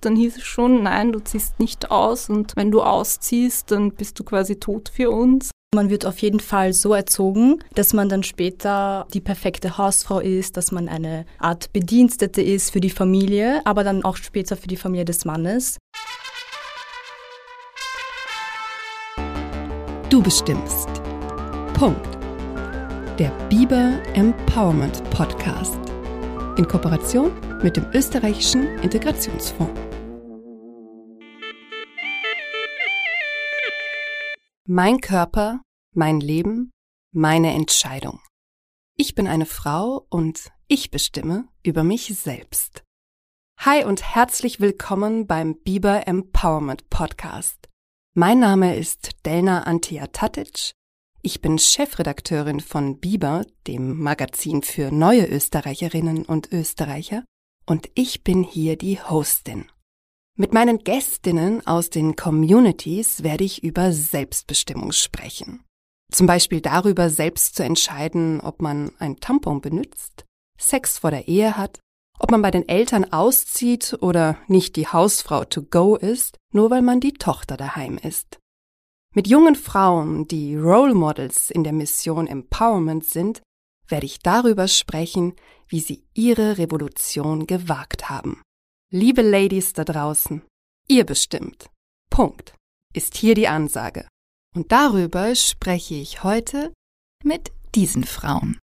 Dann hieß es schon, nein, du ziehst nicht aus und wenn du ausziehst, dann bist du quasi tot für uns. Man wird auf jeden Fall so erzogen, dass man dann später die perfekte Hausfrau ist, dass man eine Art Bedienstete ist für die Familie, aber dann auch später für die Familie des Mannes. Du bestimmst. Punkt. Der Biber Empowerment Podcast. In Kooperation mit dem österreichischen Integrationsfonds. Mein Körper, mein Leben, meine Entscheidung. Ich bin eine Frau und ich bestimme über mich selbst. Hi und herzlich willkommen beim Biber Empowerment Podcast. Mein Name ist Delna Antia Tatic. Ich bin Chefredakteurin von Biber, dem Magazin für neue Österreicherinnen und Österreicher, und ich bin hier die Hostin. Mit meinen Gästinnen aus den Communities werde ich über Selbstbestimmung sprechen. Zum Beispiel darüber, selbst zu entscheiden, ob man ein Tampon benutzt, Sex vor der Ehe hat, ob man bei den Eltern auszieht oder nicht die Hausfrau to go ist, nur weil man die Tochter daheim ist. Mit jungen Frauen, die Role Models in der Mission Empowerment sind, werde ich darüber sprechen, wie sie ihre Revolution gewagt haben. Liebe Ladies da draußen, ihr bestimmt. Punkt. Ist hier die Ansage. Und darüber spreche ich heute mit diesen Frauen.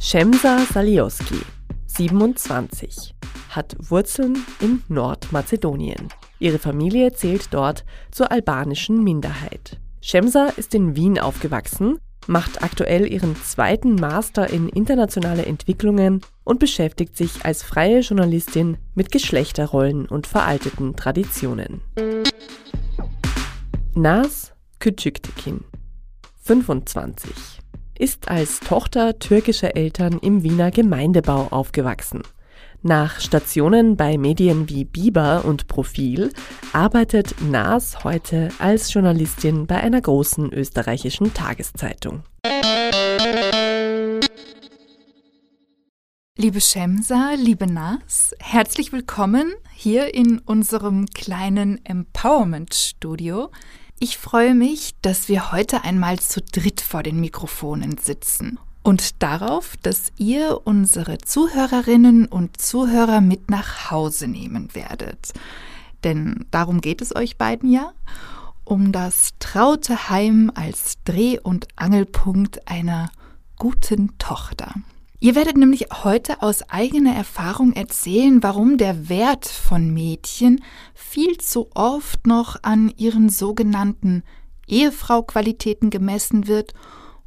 Shemsa Salioski, 27, hat Wurzeln in Nordmazedonien. Ihre Familie zählt dort zur albanischen Minderheit. Shemsa ist in Wien aufgewachsen macht aktuell ihren zweiten Master in internationale Entwicklungen und beschäftigt sich als freie Journalistin mit Geschlechterrollen und veralteten Traditionen. Nas Küçüktekin, 25, ist als Tochter türkischer Eltern im Wiener Gemeindebau aufgewachsen. Nach Stationen bei Medien wie Biber und Profil arbeitet Nas heute als Journalistin bei einer großen österreichischen Tageszeitung. Liebe Shemsa, liebe Nas, herzlich willkommen hier in unserem kleinen Empowerment-Studio. Ich freue mich, dass wir heute einmal zu dritt vor den Mikrofonen sitzen und darauf, dass ihr unsere Zuhörerinnen und Zuhörer mit nach Hause nehmen werdet. Denn darum geht es euch beiden ja, um das traute Heim als Dreh- und Angelpunkt einer guten Tochter. Ihr werdet nämlich heute aus eigener Erfahrung erzählen, warum der Wert von Mädchen viel zu oft noch an ihren sogenannten Ehefrau-Qualitäten gemessen wird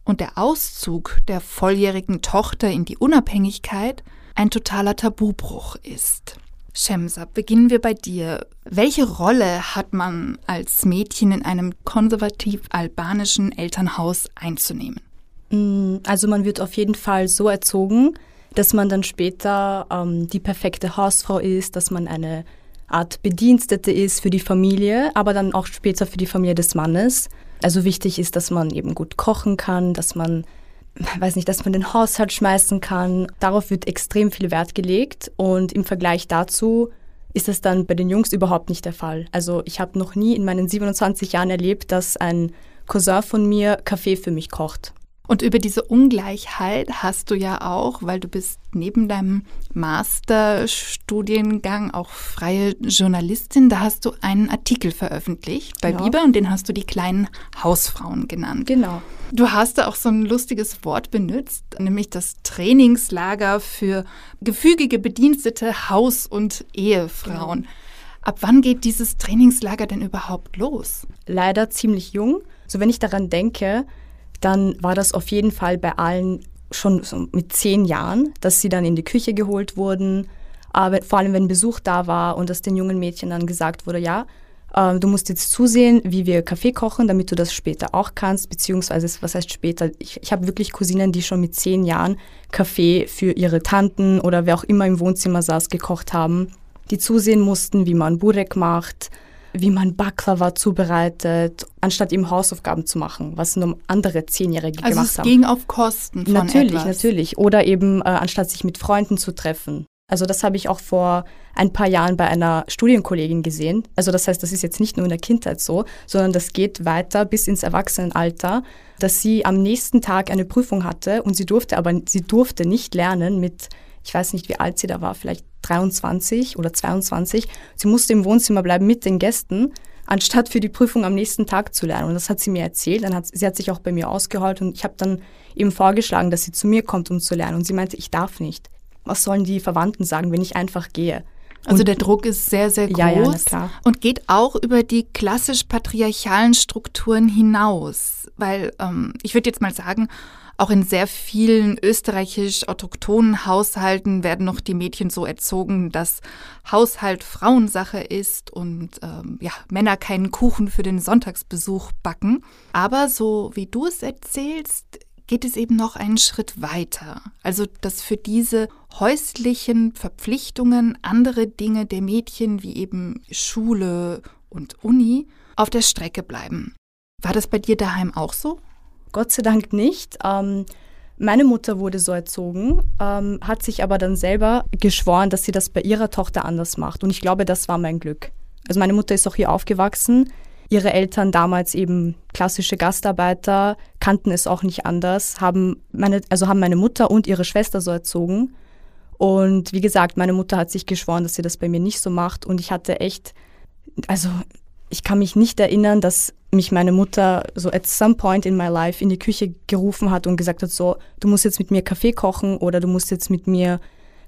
und der Auszug der volljährigen Tochter in die Unabhängigkeit ein totaler Tabubruch ist. Shemsa, beginnen wir bei dir. Welche Rolle hat man als Mädchen in einem konservativ-albanischen Elternhaus einzunehmen? Mm, also man wird auf jeden Fall so erzogen, dass man dann später ähm, die perfekte Hausfrau ist, dass man eine Art Bedienstete ist für die Familie, aber dann auch später für die Familie des Mannes. Also wichtig ist, dass man eben gut kochen kann, dass man, weiß nicht, dass man den Haushalt schmeißen kann. Darauf wird extrem viel Wert gelegt und im Vergleich dazu ist das dann bei den Jungs überhaupt nicht der Fall. Also ich habe noch nie in meinen 27 Jahren erlebt, dass ein Cousin von mir Kaffee für mich kocht. Und über diese Ungleichheit hast du ja auch, weil du bist neben deinem Masterstudiengang auch freie Journalistin, da hast du einen Artikel veröffentlicht bei ja. Biber und den hast du die kleinen Hausfrauen genannt. Genau. Du hast da auch so ein lustiges Wort benutzt, nämlich das Trainingslager für gefügige Bedienstete Haus- und Ehefrauen. Genau. Ab wann geht dieses Trainingslager denn überhaupt los? Leider ziemlich jung. So wenn ich daran denke, dann war das auf jeden Fall bei allen schon so mit zehn Jahren, dass sie dann in die Küche geholt wurden. Aber vor allem, wenn Besuch da war und dass den jungen Mädchen dann gesagt wurde, ja, äh, du musst jetzt zusehen, wie wir Kaffee kochen, damit du das später auch kannst, beziehungsweise, was heißt später? Ich, ich habe wirklich Cousinen, die schon mit zehn Jahren Kaffee für ihre Tanten oder wer auch immer im Wohnzimmer saß, gekocht haben, die zusehen mussten, wie man Burek macht, wie man Baklava zubereitet, anstatt eben Hausaufgaben zu machen, was nur andere Zehnjährige also gemacht haben. Also es ging auf Kosten von Natürlich, etwas. natürlich. Oder eben äh, anstatt sich mit Freunden zu treffen. Also das habe ich auch vor ein paar Jahren bei einer Studienkollegin gesehen. Also das heißt, das ist jetzt nicht nur in der Kindheit so, sondern das geht weiter bis ins Erwachsenenalter, dass sie am nächsten Tag eine Prüfung hatte und sie durfte aber sie durfte nicht lernen mit ich weiß nicht, wie alt sie da war, vielleicht 23 oder 22. Sie musste im Wohnzimmer bleiben mit den Gästen, anstatt für die Prüfung am nächsten Tag zu lernen. Und das hat sie mir erzählt. Dann hat, sie hat sich auch bei mir ausgeheult und ich habe dann eben vorgeschlagen, dass sie zu mir kommt, um zu lernen. Und sie meinte, ich darf nicht. Was sollen die Verwandten sagen, wenn ich einfach gehe? Also der Druck ist sehr, sehr groß ja, ja, klar. und geht auch über die klassisch patriarchalen Strukturen hinaus. Weil ähm, ich würde jetzt mal sagen, auch in sehr vielen österreichisch-autochthonen Haushalten werden noch die Mädchen so erzogen, dass Haushalt Frauensache ist und ähm, ja, Männer keinen Kuchen für den Sonntagsbesuch backen. Aber so wie du es erzählst, geht es eben noch einen Schritt weiter. Also, dass für diese häuslichen Verpflichtungen andere Dinge der Mädchen wie eben Schule und Uni auf der Strecke bleiben. War das bei dir daheim auch so? Gott sei Dank nicht. Ähm, meine Mutter wurde so erzogen, ähm, hat sich aber dann selber geschworen, dass sie das bei ihrer Tochter anders macht. Und ich glaube, das war mein Glück. Also meine Mutter ist auch hier aufgewachsen ihre Eltern damals eben klassische Gastarbeiter, kannten es auch nicht anders, haben meine, also haben meine Mutter und ihre Schwester so erzogen. Und wie gesagt, meine Mutter hat sich geschworen, dass sie das bei mir nicht so macht. Und ich hatte echt, also ich kann mich nicht erinnern, dass mich meine Mutter so at some point in my life in die Küche gerufen hat und gesagt hat, so, du musst jetzt mit mir Kaffee kochen oder du musst jetzt mit mir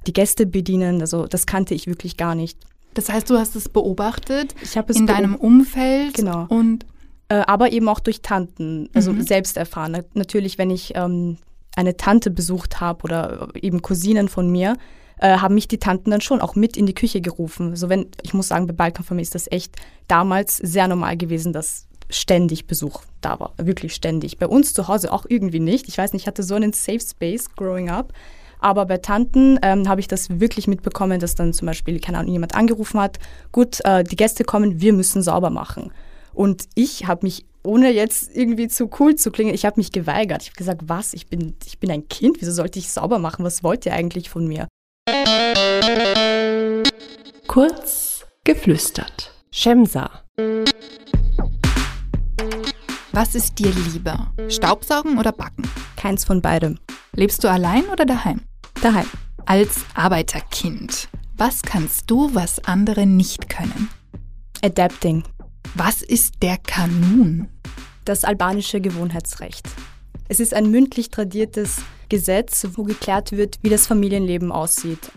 die Gäste bedienen. Also das kannte ich wirklich gar nicht. Das heißt, du hast es beobachtet ich es in deinem Umfeld genau. und äh, aber eben auch durch Tanten, also mhm. selbst erfahren. Natürlich, wenn ich ähm, eine Tante besucht habe oder eben Cousinen von mir, äh, haben mich die Tanten dann schon auch mit in die Küche gerufen. Also wenn, ich muss sagen, bei Balkanfamilie ist das echt damals sehr normal gewesen, dass ständig Besuch da war, wirklich ständig. Bei uns zu Hause auch irgendwie nicht. Ich weiß nicht, ich hatte so einen Safe Space growing up. Aber bei Tanten ähm, habe ich das wirklich mitbekommen, dass dann zum Beispiel, keine Ahnung, jemand angerufen hat, gut, äh, die Gäste kommen, wir müssen sauber machen. Und ich habe mich, ohne jetzt irgendwie zu cool zu klingen, ich habe mich geweigert. Ich habe gesagt, was, ich bin, ich bin ein Kind, wieso sollte ich sauber machen? Was wollt ihr eigentlich von mir? Kurz geflüstert. Shemsa. Was ist dir lieber? Staubsaugen oder backen? Keins von beidem. Lebst du allein oder daheim? Daheim. Als Arbeiterkind, was kannst du, was andere nicht können? Adapting. Was ist der Kanun? Das albanische Gewohnheitsrecht. Es ist ein mündlich tradiertes Gesetz, wo geklärt wird, wie das Familienleben aussieht.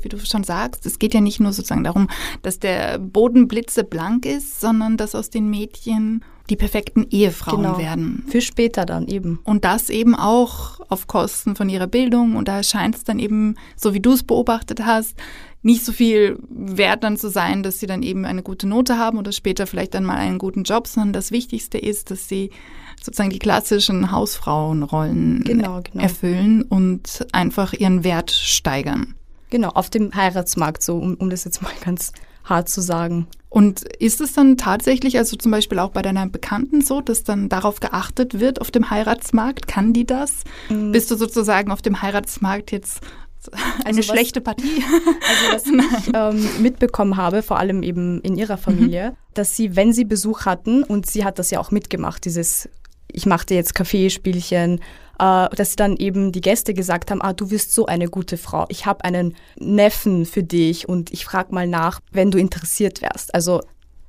Wie du schon sagst, es geht ja nicht nur sozusagen darum, dass der Boden blitzeblank ist, sondern dass aus den Mädchen die perfekten Ehefrauen genau. werden. Für später dann eben. Und das eben auch auf Kosten von ihrer Bildung. Und da scheint es dann eben, so wie du es beobachtet hast, nicht so viel wert dann zu sein, dass sie dann eben eine gute Note haben oder später vielleicht dann mal einen guten Job, sondern das Wichtigste ist, dass sie sozusagen die klassischen Hausfrauenrollen genau, genau. erfüllen und einfach ihren Wert steigern. Genau, auf dem Heiratsmarkt, so um, um das jetzt mal ganz hart zu sagen. Und ist es dann tatsächlich, also zum Beispiel auch bei deiner Bekannten so, dass dann darauf geachtet wird auf dem Heiratsmarkt? Kann die das? Mhm. Bist du sozusagen auf dem Heiratsmarkt jetzt eine also schlechte was, Partie? Also was ich ähm, mitbekommen habe, vor allem eben in ihrer Familie, mhm. dass sie, wenn sie Besuch hatten, und sie hat das ja auch mitgemacht, dieses ich machte jetzt Kaffeespielchen, äh, dass sie dann eben die Gäste gesagt haben, ah, du wirst so eine gute Frau. Ich habe einen Neffen für dich und ich frage mal nach, wenn du interessiert wärst. Also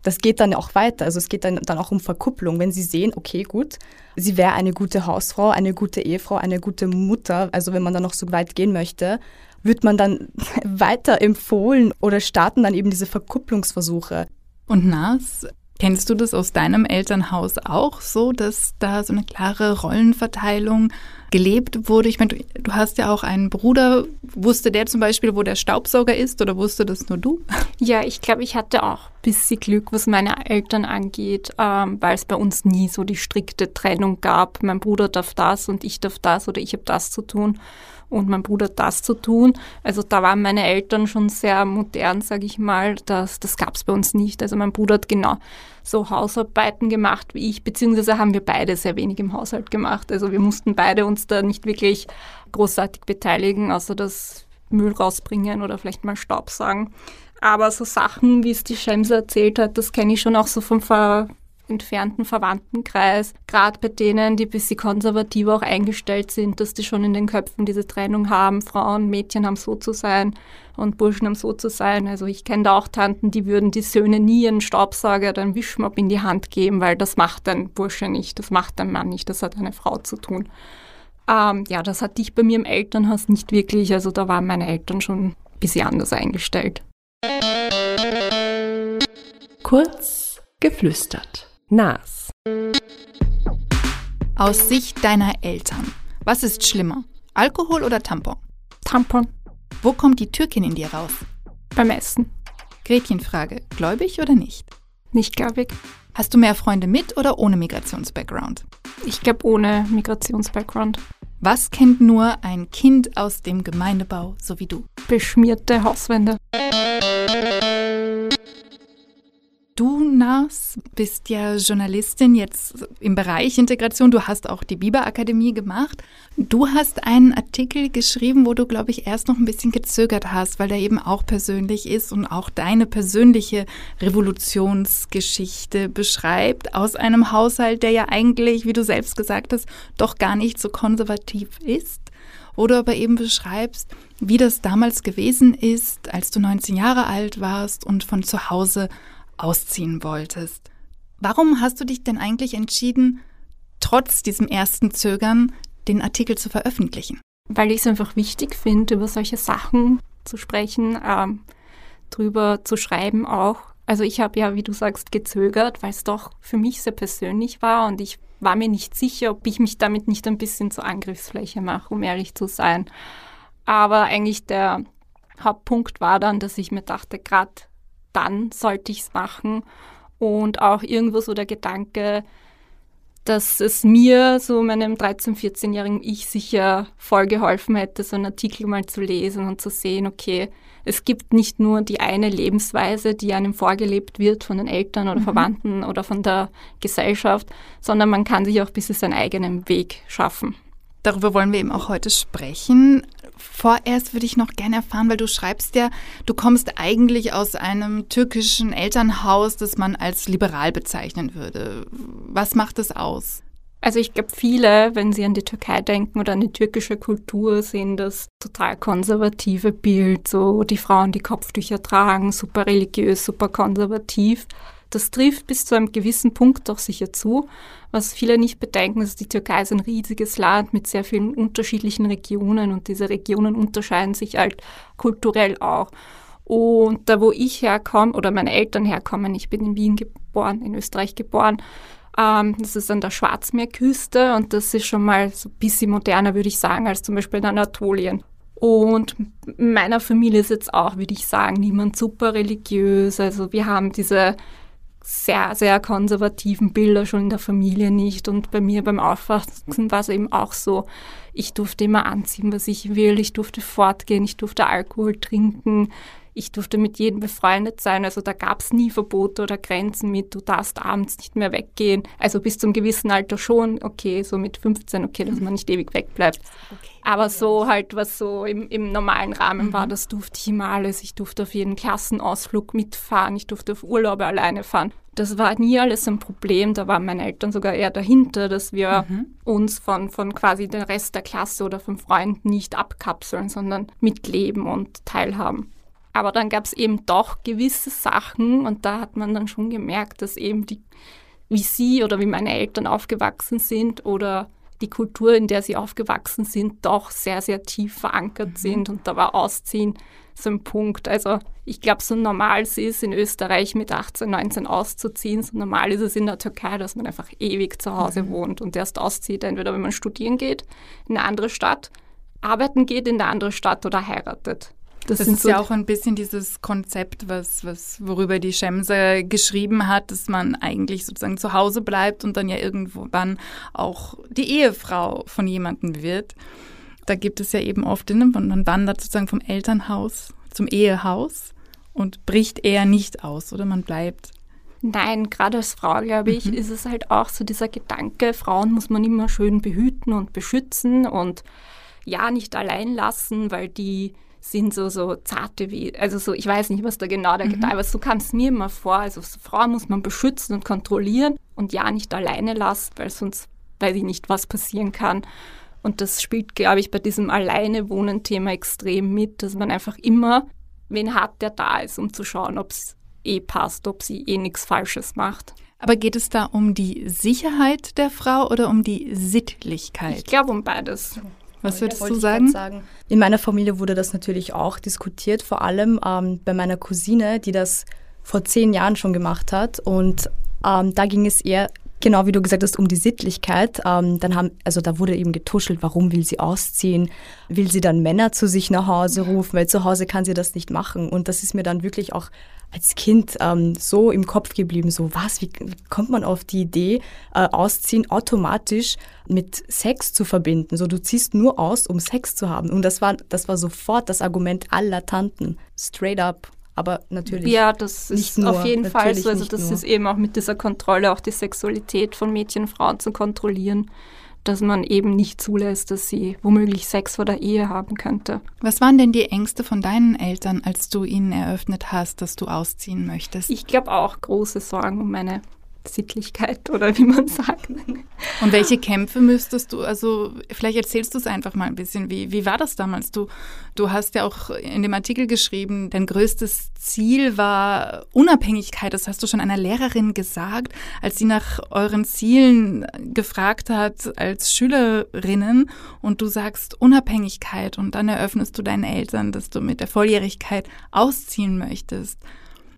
das geht dann auch weiter. Also es geht dann, dann auch um Verkupplung. Wenn sie sehen, okay, gut, sie wäre eine gute Hausfrau, eine gute Ehefrau, eine gute Mutter, also wenn man dann noch so weit gehen möchte, wird man dann weiter empfohlen oder starten dann eben diese Verkupplungsversuche. Und Nas, Kennst du das aus deinem Elternhaus auch so, dass da so eine klare Rollenverteilung gelebt wurde? Ich meine, du, hast ja auch einen Bruder. Wusste der zum Beispiel, wo der Staubsauger ist oder wusste das nur du? Ja, ich glaube, ich hatte auch ein bisschen Glück, was meine Eltern angeht, ähm, weil es bei uns nie so die strikte Trennung gab. Mein Bruder darf das und ich darf das oder ich habe das zu tun. Und mein Bruder das zu tun. Also da waren meine Eltern schon sehr modern, sage ich mal. Das, das gab es bei uns nicht. Also mein Bruder hat genau so Hausarbeiten gemacht wie ich, beziehungsweise haben wir beide sehr wenig im Haushalt gemacht. Also wir mussten beide uns da nicht wirklich großartig beteiligen, außer das Müll rausbringen oder vielleicht mal Staub sagen. Aber so Sachen, wie es die Schemse erzählt hat, das kenne ich schon auch so vom Ver entfernten Verwandtenkreis, gerade bei denen, die ein bisschen konservativer auch eingestellt sind, dass die schon in den Köpfen diese Trennung haben, Frauen, Mädchen haben so zu sein und Burschen haben so zu sein. Also ich kenne da auch Tanten, die würden die Söhne nie einen Staubsauger oder einen Wischmopp in die Hand geben, weil das macht ein Bursche nicht, das macht ein Mann nicht, das hat eine Frau zu tun. Ähm, ja, das hatte ich bei mir im Elternhaus nicht wirklich, also da waren meine Eltern schon ein bisschen anders eingestellt. Kurz geflüstert. Nas. Aus Sicht deiner Eltern, was ist schlimmer? Alkohol oder Tampon? Tampon. Wo kommt die Türkin in dir raus? Beim Essen. Gretchenfrage, gläubig oder nicht? Nicht gläubig. Hast du mehr Freunde mit oder ohne Migrationsbackground? Ich glaube ohne Migrationsbackground. Was kennt nur ein Kind aus dem Gemeindebau, so wie du? Beschmierte Hauswände. Du, Nas, bist ja Journalistin jetzt im Bereich Integration. Du hast auch die Biber Akademie gemacht. Du hast einen Artikel geschrieben, wo du, glaube ich, erst noch ein bisschen gezögert hast, weil der eben auch persönlich ist und auch deine persönliche Revolutionsgeschichte beschreibt aus einem Haushalt, der ja eigentlich, wie du selbst gesagt hast, doch gar nicht so konservativ ist. Oder aber eben beschreibst, wie das damals gewesen ist, als du 19 Jahre alt warst und von zu Hause ausziehen wolltest. Warum hast du dich denn eigentlich entschieden, trotz diesem ersten Zögern den Artikel zu veröffentlichen? Weil ich es einfach wichtig finde, über solche Sachen zu sprechen, ähm, drüber zu schreiben auch. Also ich habe ja, wie du sagst, gezögert, weil es doch für mich sehr persönlich war und ich war mir nicht sicher, ob ich mich damit nicht ein bisschen zur Angriffsfläche mache, um ehrlich zu sein. Aber eigentlich der Hauptpunkt war dann, dass ich mir dachte, gerade dann sollte ich es machen. Und auch irgendwo so der Gedanke, dass es mir, so meinem 13-, 14-jährigen Ich, sicher voll geholfen hätte, so einen Artikel mal zu lesen und zu sehen, okay, es gibt nicht nur die eine Lebensweise, die einem vorgelebt wird von den Eltern oder mhm. Verwandten oder von der Gesellschaft, sondern man kann sich auch ein bisschen seinen eigenen Weg schaffen. Darüber wollen wir eben auch heute sprechen vorerst würde ich noch gerne erfahren, weil du schreibst ja, du kommst eigentlich aus einem türkischen Elternhaus, das man als liberal bezeichnen würde. Was macht es aus? Also ich glaube, viele, wenn sie an die Türkei denken oder an die türkische Kultur, sehen das total konservative Bild, so die Frauen, die Kopftücher tragen, super religiös, super konservativ. Das trifft bis zu einem gewissen Punkt doch sicher zu. Was viele nicht bedenken, ist, die Türkei ist ein riesiges Land mit sehr vielen unterschiedlichen Regionen und diese Regionen unterscheiden sich halt kulturell auch. Und da, wo ich herkomme oder meine Eltern herkommen, ich bin in Wien geboren, in Österreich geboren, ähm, das ist an der Schwarzmeerküste und das ist schon mal so ein bisschen moderner, würde ich sagen, als zum Beispiel in Anatolien. Und meiner Familie ist jetzt auch, würde ich sagen, niemand super religiös. Also wir haben diese sehr, sehr konservativen Bilder schon in der Familie nicht. Und bei mir beim Aufwachsen war es eben auch so, ich durfte immer anziehen, was ich will, ich durfte fortgehen, ich durfte Alkohol trinken, ich durfte mit jedem befreundet sein. Also da gab es nie Verbote oder Grenzen mit, du darfst abends nicht mehr weggehen. Also bis zum gewissen Alter schon, okay, so mit 15, okay, dass man nicht ewig wegbleibt. Okay. Aber so halt, was so im, im normalen Rahmen mhm. war, das durfte ich immer alles. Ich durfte auf jeden Klassenausflug mitfahren, ich durfte auf Urlaube alleine fahren. Das war nie alles ein Problem. Da waren meine Eltern sogar eher dahinter, dass wir mhm. uns von, von quasi dem Rest der Klasse oder von Freunden nicht abkapseln, sondern mitleben und teilhaben. Aber dann gab es eben doch gewisse Sachen und da hat man dann schon gemerkt, dass eben die, wie sie oder wie meine Eltern aufgewachsen sind oder die Kultur, in der sie aufgewachsen sind, doch sehr, sehr tief verankert mhm. sind. Und da war Ausziehen so ein Punkt. Also ich glaube, so normal es ist, in Österreich mit 18, 19 auszuziehen, so normal ist es in der Türkei, dass man einfach ewig zu Hause mhm. wohnt und erst auszieht, entweder wenn man studieren geht in eine andere Stadt, arbeiten geht in eine andere Stadt oder heiratet. Das, das ist so ja auch ein bisschen dieses Konzept, was, was, worüber die Schemse geschrieben hat, dass man eigentlich sozusagen zu Hause bleibt und dann ja irgendwann auch die Ehefrau von jemandem wird. Da gibt es ja eben oft, man wandert sozusagen vom Elternhaus zum Ehehaus und bricht eher nicht aus oder man bleibt. Nein, gerade als Frau, glaube ich, mhm. ist es halt auch so dieser Gedanke, Frauen muss man immer schön behüten und beschützen und ja, nicht allein lassen, weil die sind so, so zarte wie, also so, ich weiß nicht, was da genau der mhm. Gedanke, aber so kam es mir immer vor. Also so Frauen muss man beschützen und kontrollieren und ja nicht alleine lassen, weil sonst weiß ich nicht, was passieren kann. Und das spielt, glaube ich, bei diesem Alleine wohnen-Thema extrem mit, dass man einfach immer wen hat, der da ist, um zu schauen, ob es eh passt, ob sie eh nichts Falsches macht. Aber geht es da um die Sicherheit der Frau oder um die Sittlichkeit? Ich glaube um beides. Was würdest du sagen? sagen? In meiner Familie wurde das natürlich auch diskutiert, vor allem ähm, bei meiner Cousine, die das vor zehn Jahren schon gemacht hat. Und ähm, da ging es eher Genau, wie du gesagt hast, um die Sittlichkeit. Ähm, dann haben, also da wurde eben getuschelt, warum will sie ausziehen? Will sie dann Männer zu sich nach Hause rufen? Weil zu Hause kann sie das nicht machen. Und das ist mir dann wirklich auch als Kind ähm, so im Kopf geblieben, so was, wie kommt man auf die Idee, äh, Ausziehen automatisch mit Sex zu verbinden? So, du ziehst nur aus, um Sex zu haben. Und das war, das war sofort das Argument aller Tanten. Straight up. Aber natürlich. Ja, das ist nur, auf jeden Fall so. Also, das nur. ist eben auch mit dieser Kontrolle, auch die Sexualität von Mädchen und Frauen zu kontrollieren, dass man eben nicht zulässt, dass sie womöglich Sex vor der Ehe haben könnte. Was waren denn die Ängste von deinen Eltern, als du ihnen eröffnet hast, dass du ausziehen möchtest? Ich glaube auch große Sorgen um meine Sittlichkeit oder wie man sagt. Und welche Kämpfe müsstest du, also vielleicht erzählst du es einfach mal ein bisschen, wie, wie war das damals? Du, du hast ja auch in dem Artikel geschrieben, dein größtes Ziel war Unabhängigkeit, das hast du schon einer Lehrerin gesagt, als sie nach euren Zielen gefragt hat als Schülerinnen und du sagst Unabhängigkeit und dann eröffnest du deinen Eltern, dass du mit der Volljährigkeit ausziehen möchtest.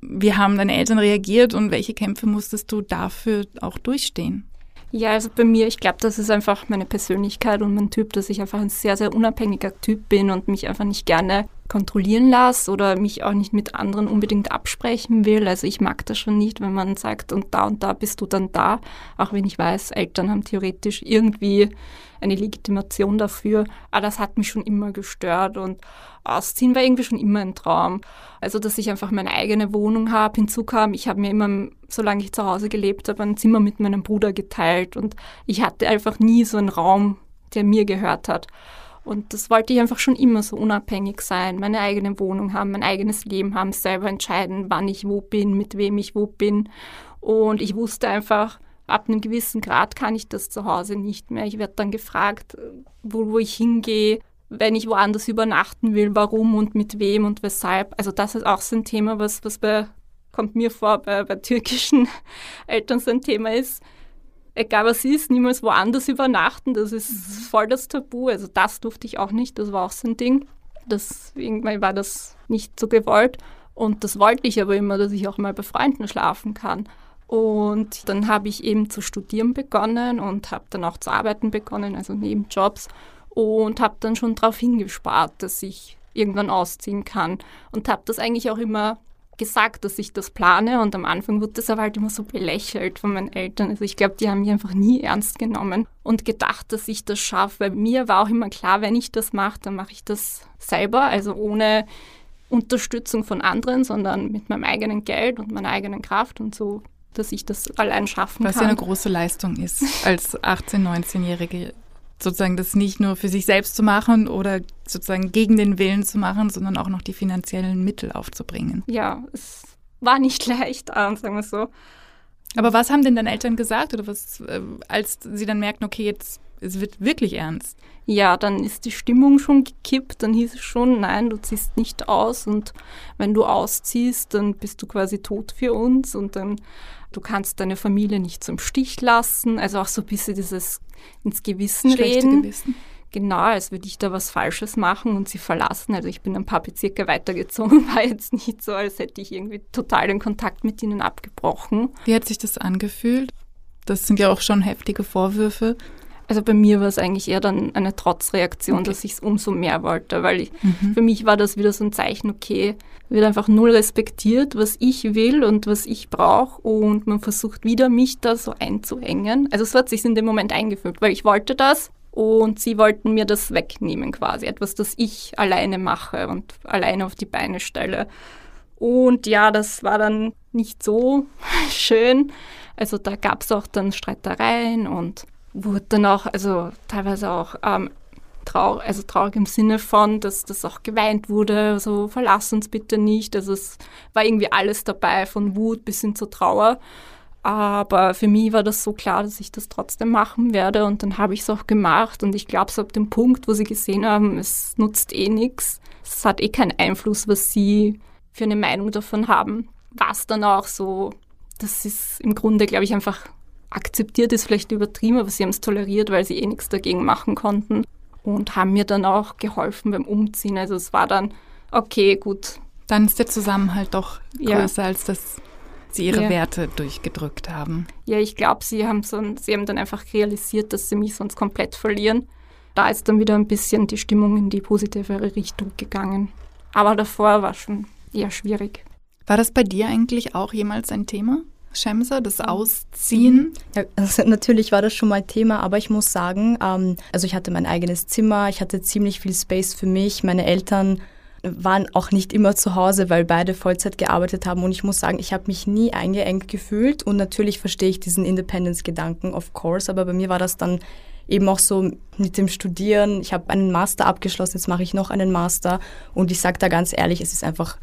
Wie haben deine Eltern reagiert und welche Kämpfe musstest du dafür auch durchstehen? Ja, also bei mir, ich glaube, das ist einfach meine Persönlichkeit und mein Typ, dass ich einfach ein sehr, sehr unabhängiger Typ bin und mich einfach nicht gerne kontrollieren lasse oder mich auch nicht mit anderen unbedingt absprechen will. Also ich mag das schon nicht, wenn man sagt, und da und da bist du dann da, auch wenn ich weiß, Eltern haben theoretisch irgendwie eine Legitimation dafür. Aber das hat mich schon immer gestört und Ausziehen war irgendwie schon immer ein Traum. Also, dass ich einfach meine eigene Wohnung habe. Hinzu kam, ich habe mir immer, solange ich zu Hause gelebt habe, ein Zimmer mit meinem Bruder geteilt und ich hatte einfach nie so einen Raum, der mir gehört hat. Und das wollte ich einfach schon immer so unabhängig sein, meine eigene Wohnung haben, mein eigenes Leben haben, selber entscheiden, wann ich wo bin, mit wem ich wo bin. Und ich wusste einfach, ab einem gewissen Grad kann ich das zu Hause nicht mehr. Ich werde dann gefragt, wo, wo ich hingehe, wenn ich woanders übernachten will, warum und mit wem und weshalb. Also das ist auch so ein Thema, was, was bei, kommt mir vor, bei, bei türkischen Eltern so ein Thema ist egal was ist, niemals woanders übernachten. Das ist mhm. voll das Tabu. Also das durfte ich auch nicht. Das war auch so ein Ding. Das, irgendwann war das nicht so gewollt. Und das wollte ich aber immer, dass ich auch mal bei Freunden schlafen kann. Und dann habe ich eben zu studieren begonnen und habe dann auch zu arbeiten begonnen, also Nebenjobs. Und habe dann schon darauf hingespart, dass ich irgendwann ausziehen kann. Und habe das eigentlich auch immer gesagt, dass ich das plane und am Anfang wurde das aber halt immer so belächelt von meinen Eltern. Also ich glaube, die haben mich einfach nie ernst genommen und gedacht, dass ich das schaffe, weil mir war auch immer klar, wenn ich das mache, dann mache ich das selber, also ohne Unterstützung von anderen, sondern mit meinem eigenen Geld und meiner eigenen Kraft und so, dass ich das allein schaffen Was kann. Was ja eine große Leistung ist als 18-, 19-Jährige sozusagen das nicht nur für sich selbst zu machen oder sozusagen gegen den Willen zu machen, sondern auch noch die finanziellen Mittel aufzubringen. Ja, es war nicht leicht, sagen wir so. Aber was haben denn deine Eltern gesagt oder was, äh, als sie dann merkten, okay, jetzt es wird wirklich ernst? Ja, dann ist die Stimmung schon gekippt. Dann hieß es schon, nein, du ziehst nicht aus und wenn du ausziehst, dann bist du quasi tot für uns und dann du kannst deine Familie nicht zum Stich lassen. Also auch so ein bisschen dieses ins Gewissen Schlechte reden. Gewissen. Genau, als würde ich da was Falsches machen und sie verlassen. Also ich bin ein paar Bezirke weitergezogen, war jetzt nicht so, als hätte ich irgendwie total den Kontakt mit ihnen abgebrochen. Wie hat sich das angefühlt? Das sind ja auch schon heftige Vorwürfe. Also bei mir war es eigentlich eher dann eine Trotzreaktion, okay. dass ich es umso mehr wollte, weil ich, mhm. für mich war das wieder so ein Zeichen, okay, wird einfach null respektiert, was ich will und was ich brauche und man versucht wieder mich da so einzuhängen. Also so hat sich in dem Moment eingefügt, weil ich wollte das Und sie wollten mir das wegnehmen quasi, etwas, das ich alleine mache und alleine auf die Beine stelle. Und ja, das war dann nicht so schön. Also da gab es auch dann Streitereien und wurde dann auch, also teilweise auch ähm, traurig, also traurig im Sinne von, dass das auch geweint wurde, so verlass uns bitte nicht. Also es war irgendwie alles dabei, von Wut bis hin zur Trauer. Aber für mich war das so klar, dass ich das trotzdem machen werde und dann habe ich es auch gemacht und ich glaube, so ab dem Punkt, wo sie gesehen haben, es nutzt eh nichts, es hat eh keinen Einfluss, was sie für eine Meinung davon haben, war es dann auch so, das ist im Grunde, glaube ich, einfach akzeptiert ist vielleicht übertrieben, aber sie haben es toleriert, weil sie eh nichts dagegen machen konnten und haben mir dann auch geholfen beim Umziehen. Also es war dann, okay, gut. Dann ist der Zusammenhalt doch größer, ja. als dass sie ihre ja. Werte durchgedrückt haben. Ja, ich glaube, sie haben so, sie haben dann einfach realisiert, dass sie mich sonst komplett verlieren. Da ist dann wieder ein bisschen die Stimmung in die positivere Richtung gegangen. Aber davor war schon eher schwierig. War das bei dir eigentlich auch jemals ein Thema? Schemser, das Ausziehen? Ja, also natürlich war das schon mal Thema, aber ich muss sagen, ähm, also ich hatte mein eigenes Zimmer, ich hatte ziemlich viel Space für mich. Meine Eltern waren auch nicht immer zu Hause, weil beide Vollzeit gearbeitet haben. Und ich muss sagen, ich habe mich nie eingeengt gefühlt. Und natürlich verstehe ich diesen Independence-Gedanken, of course. Aber bei mir war das dann eben auch so mit dem Studieren. Ich habe einen Master abgeschlossen, jetzt mache ich noch einen Master. Und ich sage da ganz ehrlich, es ist einfach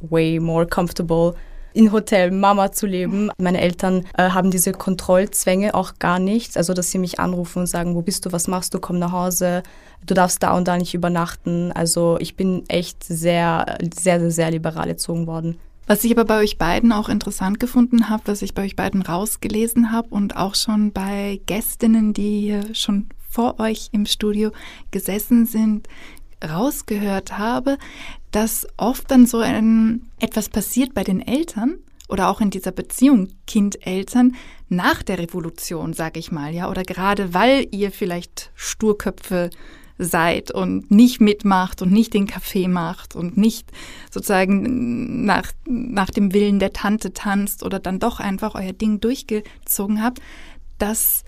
way more comfortable, in Hotel Mama zu leben. Meine Eltern äh, haben diese Kontrollzwänge auch gar nicht. Also, dass sie mich anrufen und sagen, wo bist du, was machst du, komm nach Hause, du darfst da und da nicht übernachten. Also, ich bin echt sehr, sehr, sehr, sehr liberal erzogen worden. Was ich aber bei euch beiden auch interessant gefunden habe, was ich bei euch beiden rausgelesen habe und auch schon bei Gästinnen, die hier schon vor euch im Studio gesessen sind, rausgehört habe, dass oft dann so ein, etwas passiert bei den Eltern oder auch in dieser Beziehung Kind-Eltern nach der Revolution, sage ich mal, ja, oder gerade weil ihr vielleicht Sturköpfe seid und nicht mitmacht und nicht den Kaffee macht und nicht sozusagen nach, nach dem Willen der Tante tanzt oder dann doch einfach euer Ding durchgezogen habt, dass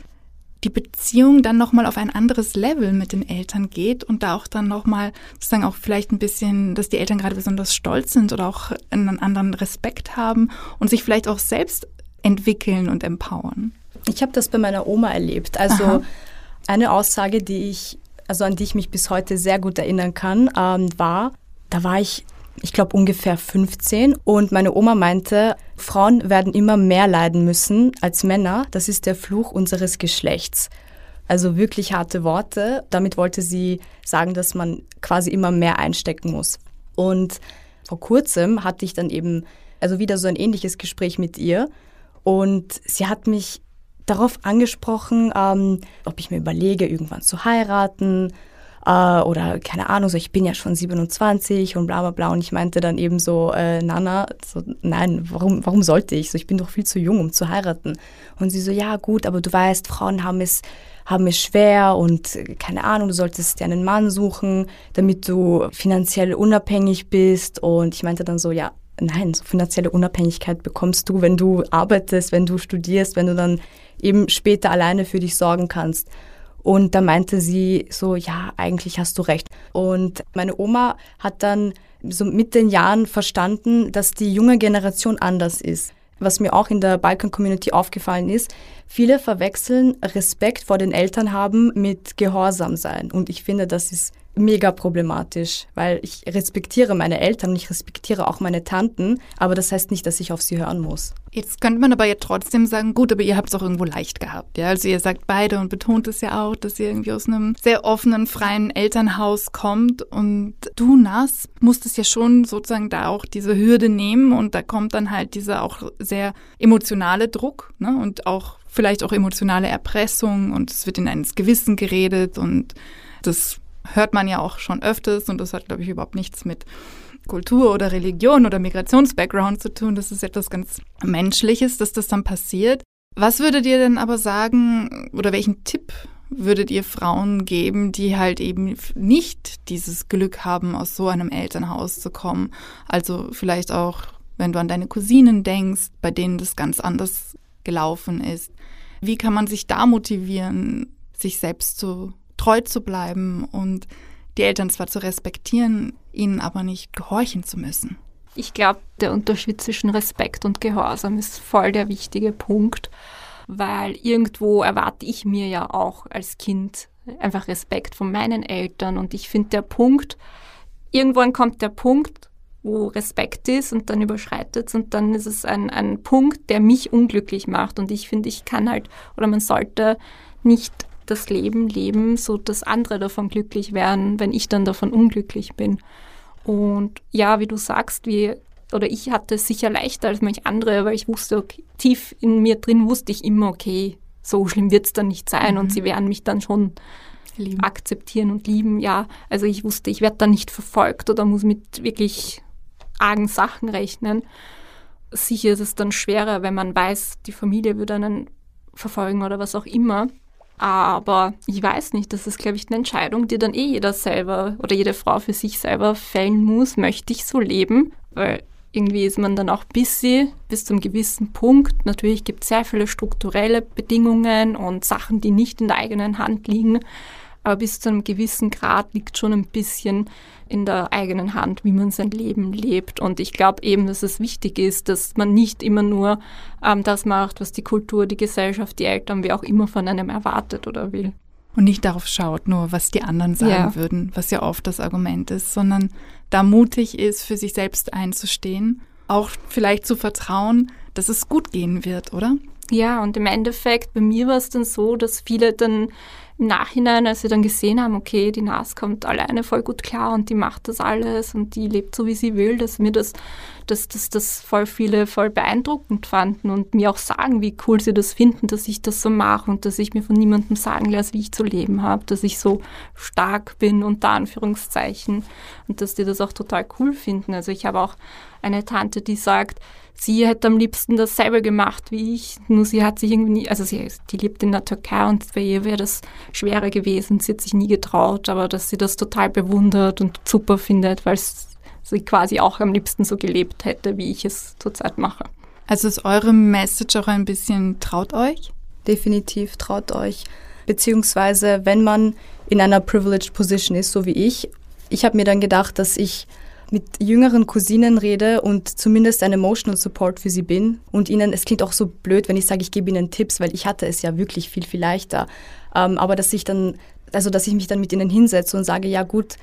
die Beziehung dann nochmal auf ein anderes Level mit den Eltern geht und da auch dann nochmal sozusagen auch vielleicht ein bisschen, dass die Eltern gerade besonders stolz sind oder auch einen anderen Respekt haben und sich vielleicht auch selbst entwickeln und empowern. Ich habe das bei meiner Oma erlebt. Also Aha. eine Aussage, die ich, also an die ich mich bis heute sehr gut erinnern kann, ähm, war, da war ich ich glaube ungefähr 15 und meine Oma meinte, Frauen werden immer mehr leiden müssen als Männer, das ist der Fluch unseres Geschlechts. Also wirklich harte Worte. Damit wollte sie sagen, dass man quasi immer mehr einstecken muss. Und vor kurzem hatte ich dann eben also wieder so ein ähnliches Gespräch mit ihr und sie hat mich darauf angesprochen, ähm, ob ich mir überlege, irgendwann zu heiraten äh, oder keine Ahnung, so ich bin ja schon 27 und bla bla bla. Und ich meinte dann eben so, äh, Nana, so, nein, warum, warum sollte ich? So, ich bin doch viel zu jung, um zu heiraten. Und sie so, ja gut, aber du weißt, Frauen haben es haben es schwer und keine Ahnung, du solltest dir einen Mann suchen, damit du finanziell unabhängig bist. Und ich meinte dann so, ja, nein, so finanzielle Unabhängigkeit bekommst du, wenn du arbeitest, wenn du studierst, wenn du dann eben später alleine für dich sorgen kannst. Und da meinte sie so, ja, eigentlich hast du recht. Und meine Oma hat dann so mit den Jahren verstanden, dass die junge Generation anders ist. Was mir auch in der Balkan Community aufgefallen ist, viele verwechseln Respekt vor den Eltern haben mit Gehorsam sein. Und ich finde, das ist mega problematisch, weil ich respektiere meine Eltern und ich respektiere auch meine Tanten, aber das heißt nicht, dass ich auf sie hören muss. Jetzt könnte man aber ja trotzdem sagen, gut, aber ihr habt es auch irgendwo leicht gehabt, ja? Also ihr sagt beide und betont es ja auch, dass ihr irgendwie aus einem sehr offenen, freien Elternhaus kommt und du, Nas, musstest ja schon sozusagen da auch diese Hürde nehmen und da kommt dann halt dieser auch sehr emotionale Druck, ne? Und auch vielleicht auch emotionale Erpressung und es wird in eines Gewissen geredet und das hört man ja auch schon öfters und das hat, glaube ich, überhaupt nichts mit Kultur oder Religion oder Migrationsbackground zu tun. Das ist etwas ganz Menschliches, dass das dann passiert. Was würdet ihr denn aber sagen oder welchen Tipp würdet ihr Frauen geben, die halt eben nicht dieses Glück haben, aus so einem Elternhaus zu kommen? Also vielleicht auch, wenn du an deine Cousinen denkst, bei denen das ganz anders gelaufen ist. Wie kann man sich da motivieren, sich selbst zu treu zu bleiben und die Eltern zwar zu respektieren, ihnen aber nicht gehorchen zu müssen. Ich glaube, der Unterschied zwischen Respekt und Gehorsam ist voll der wichtige Punkt, weil irgendwo erwarte ich mir ja auch als Kind einfach Respekt von meinen Eltern und ich finde der Punkt, irgendwann kommt der Punkt, wo Respekt ist und dann überschreitet es und dann ist es ein, ein Punkt, der mich unglücklich macht und ich finde, ich kann halt oder man sollte nicht das Leben leben, so dass andere davon glücklich werden, wenn ich dann davon unglücklich bin. Und ja, wie du sagst, wie, oder ich hatte es sicher leichter als manch andere, weil ich wusste, okay, tief in mir drin wusste ich immer, okay, so schlimm wird es dann nicht sein mhm. und sie werden mich dann schon lieben. akzeptieren und lieben. Ja, also ich wusste, ich werde dann nicht verfolgt oder muss mit wirklich argen Sachen rechnen. Sicher ist es dann schwerer, wenn man weiß, die Familie würde einen verfolgen oder was auch immer. Aber ich weiß nicht, das ist, glaube ich, eine Entscheidung, die dann eh jeder selber oder jede Frau für sich selber fällen muss. Möchte ich so leben? Weil irgendwie ist man dann auch busy bis zum gewissen Punkt. Natürlich gibt es sehr viele strukturelle Bedingungen und Sachen, die nicht in der eigenen Hand liegen. Aber bis zu einem gewissen Grad liegt schon ein bisschen in der eigenen Hand, wie man sein Leben lebt. Und ich glaube eben, dass es wichtig ist, dass man nicht immer nur ähm, das macht, was die Kultur, die Gesellschaft, die Eltern, wie auch immer von einem erwartet oder will. Und nicht darauf schaut, nur was die anderen sagen ja. würden, was ja oft das Argument ist, sondern da mutig ist, für sich selbst einzustehen, auch vielleicht zu vertrauen, dass es gut gehen wird, oder? Ja, und im Endeffekt, bei mir war es dann so, dass viele dann im Nachhinein, als sie dann gesehen haben, okay, die Nas kommt alleine voll gut klar und die macht das alles und die lebt so, wie sie will, dass mir das, dass, dass das voll viele voll beeindruckend fanden und mir auch sagen, wie cool sie das finden, dass ich das so mache und dass ich mir von niemandem sagen lasse, wie ich zu leben habe, dass ich so stark bin, unter Anführungszeichen und dass die das auch total cool finden. Also ich habe auch eine Tante, die sagt, sie hätte am liebsten dasselbe gemacht wie ich, nur sie hat sich irgendwie nie, also sie, die lebt in der Türkei und bei ihr wäre das schwerer gewesen. Sie hat sich nie getraut, aber dass sie das total bewundert und super findet, weil sie quasi auch am liebsten so gelebt hätte, wie ich es zurzeit mache. Also ist eure Message auch ein bisschen traut euch? Definitiv traut euch. Beziehungsweise, wenn man in einer privileged Position ist, so wie ich, ich habe mir dann gedacht, dass ich mit jüngeren Cousinen rede und zumindest ein Emotional Support für sie bin und ihnen, es klingt auch so blöd, wenn ich sage, ich gebe ihnen Tipps, weil ich hatte es ja wirklich viel, viel leichter. Ähm, aber dass ich dann, also dass ich mich dann mit ihnen hinsetze und sage, ja gut,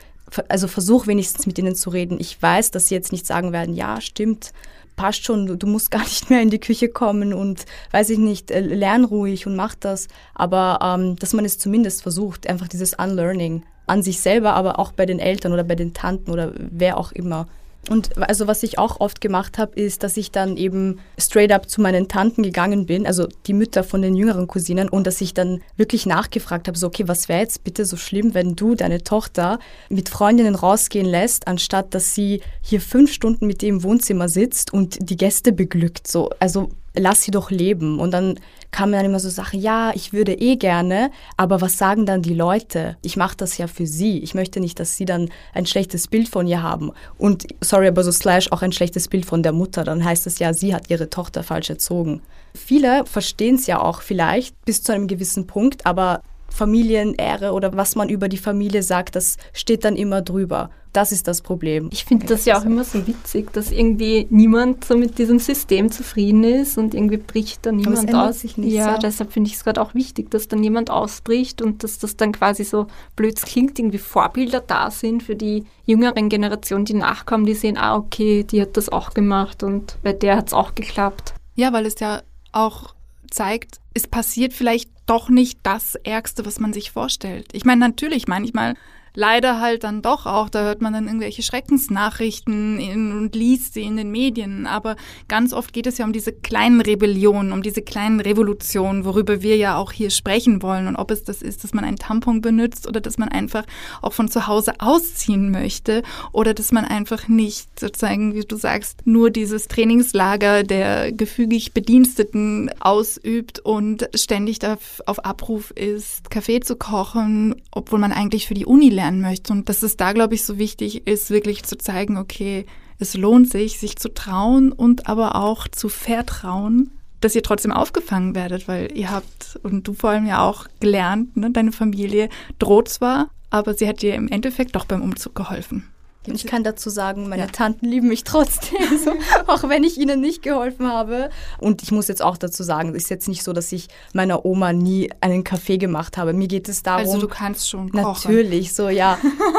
also versuch wenigstens mit ihnen zu reden. Ich weiß, dass sie jetzt nicht sagen werden, ja, stimmt, passt schon, du, musst gar nicht mehr in die Küche kommen und weiß ich nicht, äh, lern ruhig und mach das. Aber ähm, dass man es zumindest versucht, einfach dieses Unlearning an sich selber, aber auch bei den Eltern oder bei den Tanten oder wer auch immer. Und also was ich auch oft gemacht habe, ist, dass ich dann eben straight up zu meinen Tanten gegangen bin, also die Mütter von den jüngeren Cousinen, und dass ich dann wirklich nachgefragt habe, so okay, was wäre jetzt bitte so schlimm, wenn du deine Tochter mit Freundinnen rausgehen lässt, anstatt dass sie hier fünf Stunden mit dir im Wohnzimmer sitzt und die Gäste beglückt. So, also lass sie doch leben. Und dann kamen dann immer so Sachen, ja, ich würde eh gerne, aber was sagen dann die Leute? Ich mache das ja für sie. Ich möchte nicht, dass sie dann ein schlechtes Bild von ihr haben. Und sorry, aber so slash auch ein schlechtes Bild von der Mutter. Dann heißt es ja, sie hat ihre Tochter falsch erzogen. Viele verstehen es ja auch vielleicht bis zu einem gewissen Punkt, aber Familienehre oder was man über die Familie sagt, das steht dann immer drüber. Das ist das Problem. Ich finde das ja auch immer so witzig, dass irgendwie niemand so mit diesem System zufrieden ist und irgendwie bricht dann niemand aus. Sich nicht ja, so. deshalb finde ich es gerade auch wichtig, dass dann jemand ausbricht und dass das dann quasi so blöd klingt, irgendwie Vorbilder da sind für die jüngeren Generationen, die nachkommen, die sehen, ah, okay, die hat das auch gemacht und bei der hat es auch geklappt. Ja, weil es ja auch zeigt, es passiert vielleicht doch nicht das Ärgste, was man sich vorstellt. Ich meine, natürlich, manchmal leider halt dann doch auch, da hört man dann irgendwelche Schreckensnachrichten in, und liest sie in den Medien. Aber ganz oft geht es ja um diese kleinen Rebellionen, um diese kleinen Revolutionen, worüber wir ja auch hier sprechen wollen. Und ob es das ist, dass man einen Tampon benutzt oder dass man einfach auch von zu Hause ausziehen möchte oder dass man einfach nicht sozusagen, wie du sagst, nur dieses Trainingslager der gefügig Bediensteten ausübt und ständig auf, Abruf ist, Kaffee zu kochen, obwohl man eigentlich für die Uni lernt lernen möchte. Und dass es da, glaube ich, so wichtig ist, wirklich zu zeigen, okay, es lohnt sich, sich zu trauen und aber auch zu vertrauen dass ihr trotzdem aufgefangen werdet, weil ihr habt, und du vor allem ja auch gelernt, ne, deine Familie droht zwar, aber sie hat dir im Endeffekt doch beim Umzug geholfen. Ich kann dazu sagen, meine ja. Tanten lieben mich trotzdem, so, auch wenn ich ihnen nicht geholfen habe. Und ich muss jetzt auch dazu sagen, es ist jetzt nicht so, dass ich meiner Oma nie einen Kaffee gemacht habe. Mir geht es darum. Also du kannst schon kochen. Natürlich, so ja.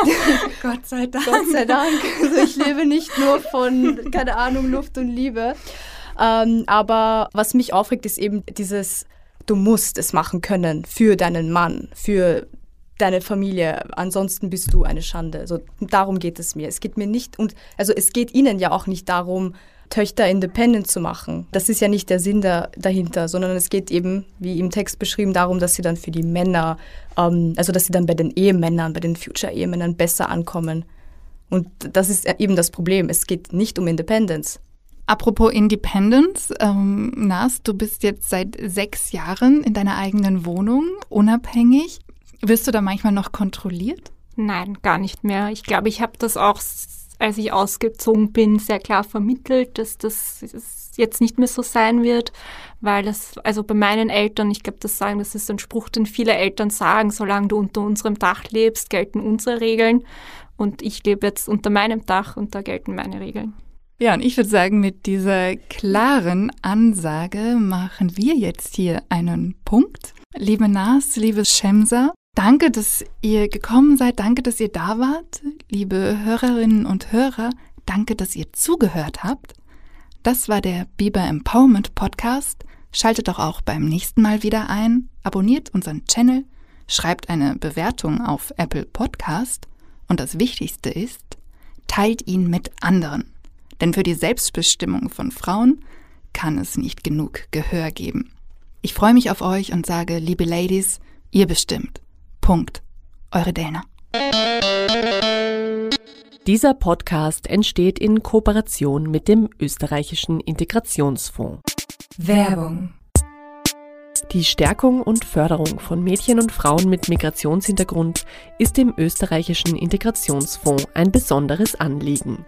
Gott sei Dank. Gott sei Dank. Also ich lebe nicht nur von, keine Ahnung, Luft und Liebe. Ähm, aber was mich aufregt, ist eben dieses, du musst es machen können für deinen Mann, für deine Familie, ansonsten bist du eine Schande. So, darum geht es mir. Es geht mir nicht, und also es geht ihnen ja auch nicht darum, Töchter independent zu machen. Das ist ja nicht der Sinn da, dahinter, sondern es geht eben, wie im Text beschrieben, darum, dass sie dann für die Männer, ähm, also dass sie dann bei den Ehemännern, bei den Future-Ehemännern besser ankommen. Und das ist eben das Problem. Es geht nicht um Independence. Apropos Independence, ähm, Nas, du bist jetzt seit sechs Jahren in deiner eigenen Wohnung, unabhängig. Wirst du da manchmal noch kontrolliert? Nein, gar nicht mehr. Ich glaube, ich habe das auch, als ich ausgezogen bin, sehr klar vermittelt, dass das jetzt nicht mehr so sein wird, weil das, also bei meinen Eltern, ich glaube, das sagen, das ist ein Spruch, den viele Eltern sagen, solange du unter unserem Dach lebst, gelten unsere Regeln. Und ich lebe jetzt unter meinem Dach und da gelten meine Regeln. Ja, und ich würde sagen, mit dieser klaren Ansage machen wir jetzt hier einen Punkt. Liebe Nas, liebe Shemsa, Danke, dass ihr gekommen seid. Danke, dass ihr da wart. Liebe Hörerinnen und Hörer, danke, dass ihr zugehört habt. Das war der Biber Empowerment Podcast. Schaltet doch auch beim nächsten Mal wieder ein, abonniert unseren Channel, schreibt eine Bewertung auf Apple Podcast und das Wichtigste ist, teilt ihn mit anderen. Denn für die Selbstbestimmung von Frauen kann es nicht genug Gehör geben. Ich freue mich auf euch und sage, liebe Ladies, ihr bestimmt. Punkt. Eure Dana. Dieser Podcast entsteht in Kooperation mit dem österreichischen Integrationsfonds. Werbung. Die Stärkung und Förderung von Mädchen und Frauen mit Migrationshintergrund ist dem österreichischen Integrationsfonds ein besonderes Anliegen.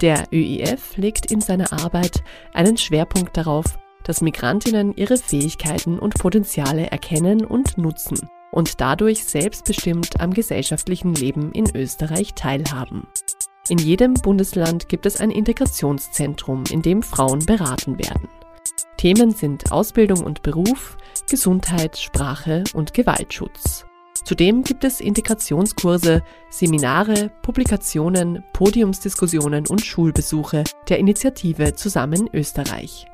Der ÖIF legt in seiner Arbeit einen Schwerpunkt darauf, dass Migrantinnen ihre Fähigkeiten und Potenziale erkennen und nutzen und dadurch selbstbestimmt am gesellschaftlichen Leben in Österreich teilhaben. In jedem Bundesland gibt es ein Integrationszentrum, in dem Frauen beraten werden. Themen sind Ausbildung und Beruf, Gesundheit, Sprache und Gewaltschutz. Zudem gibt es Integrationskurse, Seminare, Publikationen, Podiumsdiskussionen und Schulbesuche der Initiative Zusammen Österreich.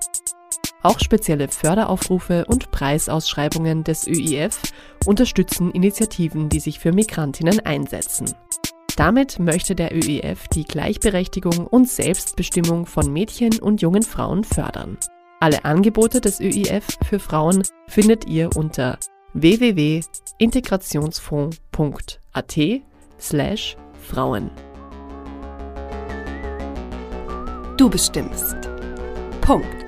Auch spezielle Förderaufrufe und Preisausschreibungen des ÖIF unterstützen Initiativen, die sich für Migrantinnen einsetzen. Damit möchte der ÖIF die Gleichberechtigung und Selbstbestimmung von Mädchen und jungen Frauen fördern. Alle Angebote des ÖIF für Frauen findet ihr unter www.integrationsfonds.at slash Frauen. Du bestimmst. Punkt.